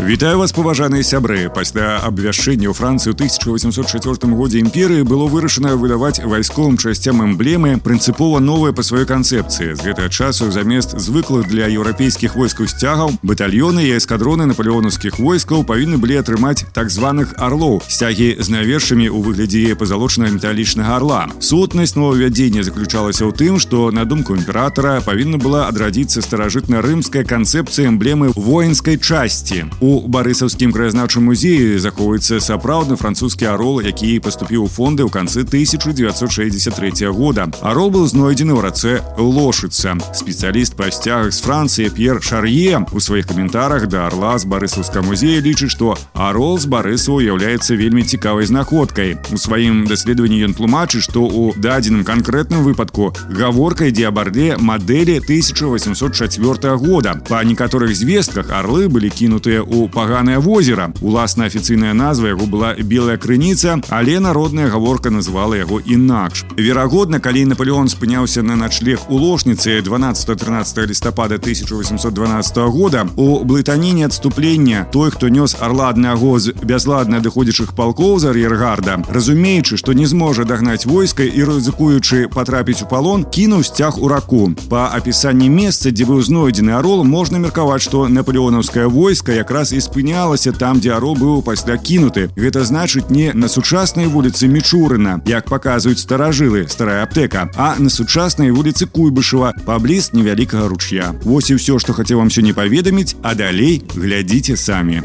Вітаю вас паважаныя сябры пасля абвяшчэння ў францыі ў 1804 годзе імперыі было вырашана выдаваць вайсковым часцям эмблемы прынцыпова новыя па сваёй канцэпцыі з гэтага часу замест звыклых для еўрапейскіх войскаў сцягаў батальёны і эскадроны наполеонаўскіх войскаў павінны былі атрымаць так званых арлоў сцягі з навершамі ў выглядзе пазалочанага металічнага арла сутнасць новаўвядзення заключалася ў тым што на думку імператора павінна была адрадзіцца старажытна-рымская канцэпцыя эмблемы воінскай часці у у барысаўскім краязнаўчым музеі захоўваецца сапраўдны французскі арол які паступіў у фонды ў канцы 1963 года арол был знойдзены ў рацэ лошыца спецыяліст па сцягах з францыі п'ер шар'е у сваіх каментарах да арла з барысаўска музея лічыць што арол з барысу уяўляецца вельмі цікавай знаходкай у сваім даследаванні ён тлумачыць што у дадзеным канкрэтным выпадку гаворка ідзе абарде мадэлі 1804 года па некаторых звестках арлы былі кінутыя у паганае возера уласна афіцыйная назва яго была белая крыніца але народная гаворка называла яго інакш верагодна калі наполеон спыняўся на начлег у ложніцы 12-13 лістапада 1812 года у блытаніне адступлення той хто нёс орла аднаго з бязладна адыходзячых палкоў за ар'ергарда разумеючы што не зможа дагнаць войска і рызыкуючы патрапіць у палон кінуў сцяг у раку па апісанні месца дзе быў знойдзены арол можна меркаваць што наполеонаўскае войска якраз і спынялася там дзе арол быў пасля кінуты гэта значыць не на сучаснай вуліцы мічурына як паказваюць старажылы старая аптэка а на сучаснай вуліцы куйбышева пабліз невялікага ручья Вось і ўсё што хацеў вам сёння паведаміць а далей глядзіце самі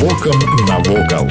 Вокам навокал.